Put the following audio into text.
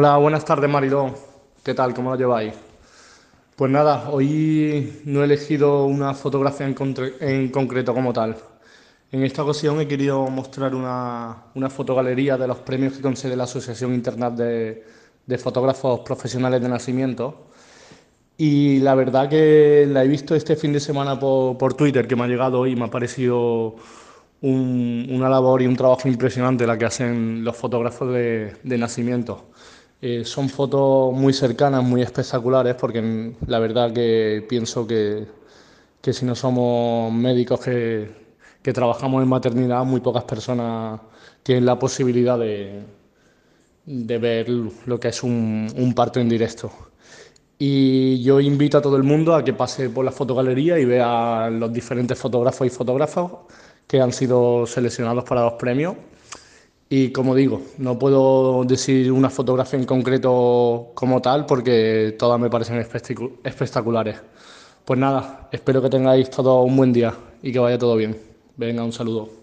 Hola, buenas tardes Mariló. ¿Qué tal? ¿Cómo lo lleváis? Pues nada, hoy no he elegido una fotografía en, concreto como tal. En esta ocasión he querido mostrar una, una fotogalería de los premios que concede la Asociación Internacional de, de Fotógrafos Profesionales de Nacimiento. Y la verdad que la he visto este fin de semana por, por Twitter, que me ha llegado y me ha parecido un- una labor y un trabajo impresionante la que hacen los fotógrafos de, de nacimiento. Eh, son fotos muy cercanas, muy espectaculares, porque la verdad que pienso que, que si no somos médicos que, que trabajamos en maternidad, muy pocas personas tienen la posibilidad de, de ver lo que es un, un parto en directo. Y yo invito a todo el mundo a que pase por la fotogalería y vea los diferentes fotógrafos y fotógrafas que han sido seleccionados para los premios. Y como digo, no puedo decir una fotografía en concreto como tal porque todas me parecen espectacu- espectaculares. Pues nada, espero que tengáis todos un buen día y que vaya todo bien. Venga, un saludo.